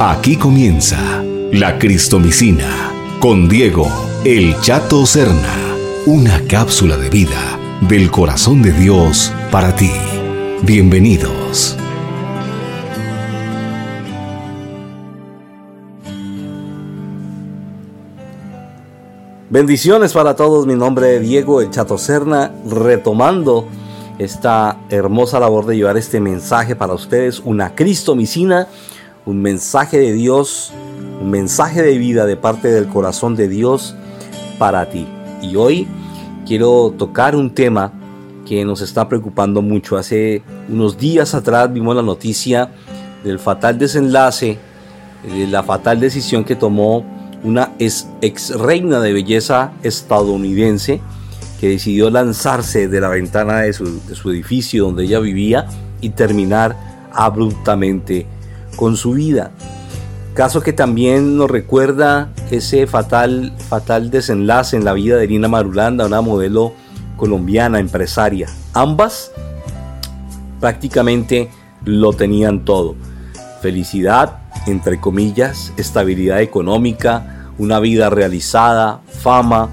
Aquí comienza la Cristomicina con Diego El Chato Serna, una cápsula de vida del corazón de Dios para ti. Bienvenidos. Bendiciones para todos, mi nombre es Diego El Chato Serna, retomando esta hermosa labor de llevar este mensaje para ustedes, una Cristomicina un mensaje de Dios, un mensaje de vida de parte del corazón de Dios para ti. Y hoy quiero tocar un tema que nos está preocupando mucho. Hace unos días atrás vimos la noticia del fatal desenlace, de la fatal decisión que tomó una ex, reina de belleza estadounidense que decidió lanzarse de la ventana de su, de su edificio donde ella vivía y terminar abruptamente con su vida. Caso que también nos recuerda ese fatal, fatal desenlace en la vida de Lina Marulanda, una modelo colombiana, empresaria. Ambas prácticamente lo tenían todo. Felicidad, entre comillas, estabilidad económica, una vida realizada, fama.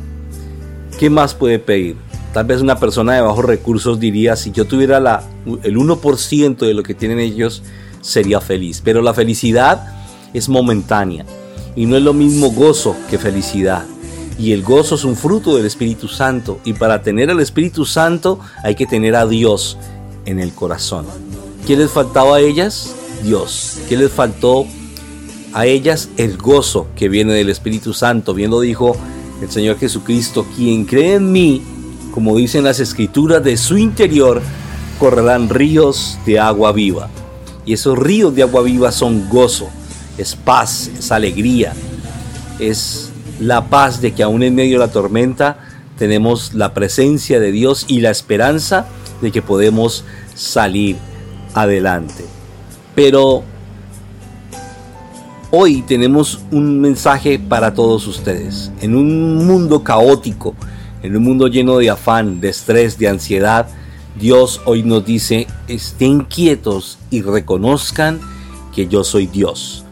¿Qué más puede pedir? Tal vez una persona de bajos recursos diría, si yo tuviera la, el 1% de lo que tienen ellos, sería feliz. Pero la felicidad es momentánea y no es lo mismo gozo que felicidad. Y el gozo es un fruto del Espíritu Santo. Y para tener al Espíritu Santo hay que tener a Dios en el corazón. ¿Qué les faltaba a ellas? Dios. ¿Qué les faltó a ellas? El gozo que viene del Espíritu Santo. Bien lo dijo el Señor Jesucristo. Quien cree en mí, como dicen las escrituras, de su interior correrán ríos de agua viva. Y esos ríos de agua viva son gozo, es paz, es alegría, es la paz de que aún en medio de la tormenta tenemos la presencia de Dios y la esperanza de que podemos salir adelante. Pero hoy tenemos un mensaje para todos ustedes. En un mundo caótico, en un mundo lleno de afán, de estrés, de ansiedad, Dios hoy nos dice, estén quietos y reconozcan que yo soy Dios.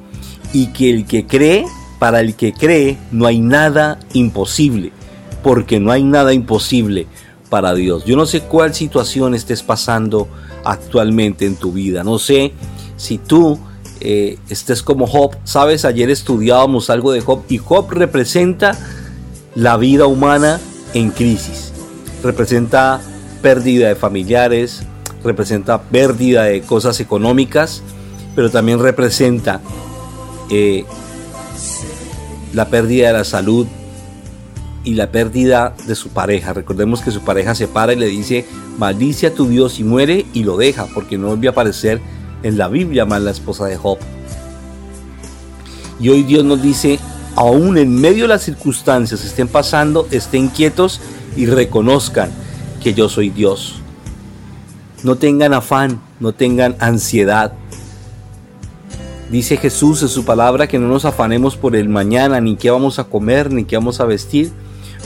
Y que el que cree, para el que cree, no hay nada imposible, porque no hay nada imposible para Dios. Yo no sé cuál situación estés pasando actualmente en tu vida. No sé si tú eh, estés como Job. Sabes, ayer estudiábamos algo de Job y Job representa la vida humana en crisis. Representa pérdida de familiares, representa pérdida de cosas económicas, pero también representa eh, la pérdida de la salud y la pérdida de su pareja. Recordemos que su pareja se para y le dice, maldice a tu Dios y muere y lo deja, porque no vuelve a aparecer en la Biblia más la esposa de Job. Y hoy Dios nos dice, aún en medio de las circunstancias que estén pasando, estén quietos y reconozcan yo soy Dios. No tengan afán, no tengan ansiedad. Dice Jesús en su palabra que no nos afanemos por el mañana, ni qué vamos a comer, ni qué vamos a vestir,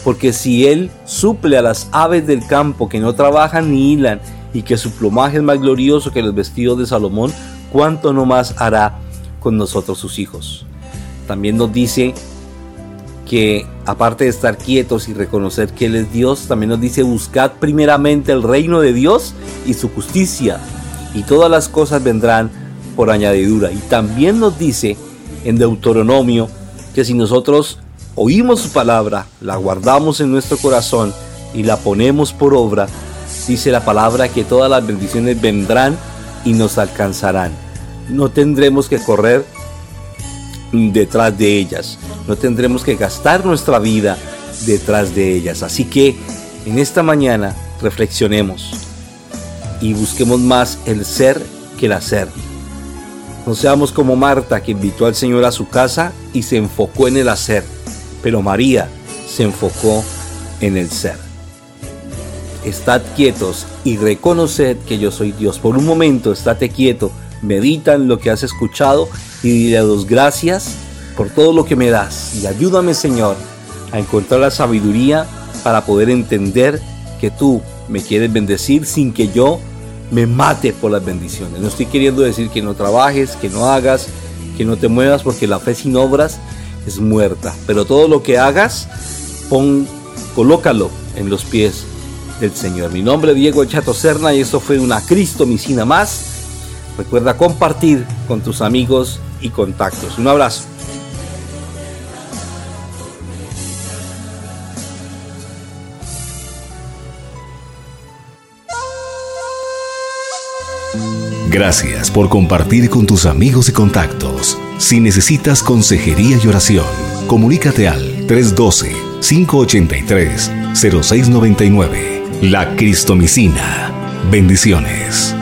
porque si Él suple a las aves del campo que no trabajan ni hilan, y que su plumaje es más glorioso que los vestidos de Salomón, ¿cuánto no más hará con nosotros sus hijos? También nos dice que aparte de estar quietos y reconocer que Él es Dios, también nos dice buscad primeramente el reino de Dios y su justicia, y todas las cosas vendrán por añadidura. Y también nos dice en Deuteronomio que si nosotros oímos su palabra, la guardamos en nuestro corazón y la ponemos por obra, dice la palabra que todas las bendiciones vendrán y nos alcanzarán. No tendremos que correr detrás de ellas. No tendremos que gastar nuestra vida detrás de ellas. Así que en esta mañana reflexionemos y busquemos más el ser que el hacer. No seamos como Marta que invitó al Señor a su casa y se enfocó en el hacer, pero María se enfocó en el ser. Estad quietos y reconoced que yo soy Dios. Por un momento, estate quieto, medita en lo que has escuchado y dile a Dios gracias por todo lo que me das y ayúdame Señor a encontrar la sabiduría para poder entender que tú me quieres bendecir sin que yo me mate por las bendiciones. No estoy queriendo decir que no trabajes, que no hagas, que no te muevas porque la fe sin obras es muerta. Pero todo lo que hagas, pon, colócalo en los pies del Señor. Mi nombre es Diego Chato Serna y esto fue una Cristo Misina más. Recuerda compartir con tus amigos y contactos. Un abrazo. Gracias por compartir con tus amigos y contactos. Si necesitas consejería y oración, comunícate al 312-583-0699. La Cristomicina. Bendiciones.